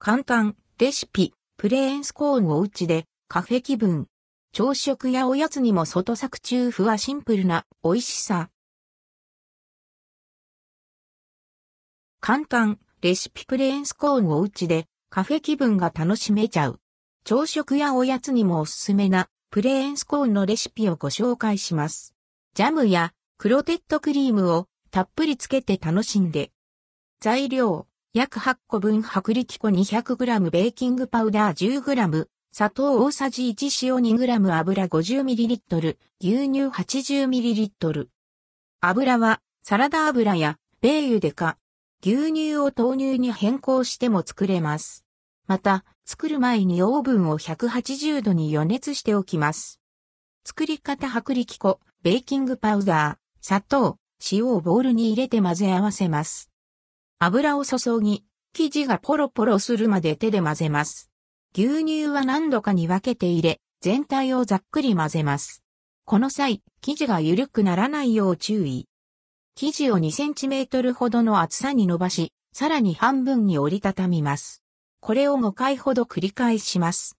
簡単、レシピ、プレーンスコーンをうちで、カフェ気分。朝食やおやつにも外作中風はシンプルな美味しさ。簡単、レシピプレーンスコーンをうちで、カフェ気分が楽しめちゃう。朝食やおやつにもおすすめな、プレーンスコーンのレシピをご紹介します。ジャムやクロテッドクリームをたっぷりつけて楽しんで。材料、約8個分薄力粉 200g ベーキングパウダー 10g、砂糖大さじ1塩 2g 油 50ml、牛乳 80ml。油はサラダ油やベーユデカ、牛乳を豆乳に変更しても作れます。また、作る前にオーブンを180度に予熱しておきます。作り方薄力粉、ベーキングパウダー、砂糖、塩をボウルに入れて混ぜ合わせます。油を注ぎ、生地がポロポロするまで手で混ぜます。牛乳は何度かに分けて入れ、全体をざっくり混ぜます。この際、生地が緩くならないよう注意。生地を2センチメートルほどの厚さに伸ばし、さらに半分に折りたたみます。これを5回ほど繰り返します。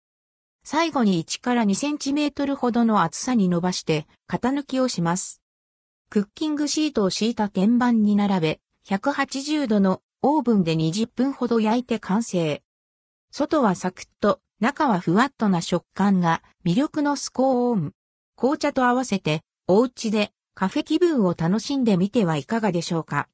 最後に1から2センチメートルほどの厚さに伸ばして型抜きをします。クッキングシートを敷いた天板に並べ、180度のオーブンで20分ほど焼いて完成。外はサクッと、中はふわっとな食感が魅力のスコーン。紅茶と合わせて、お家でカフェ気分を楽しんでみてはいかがでしょうか？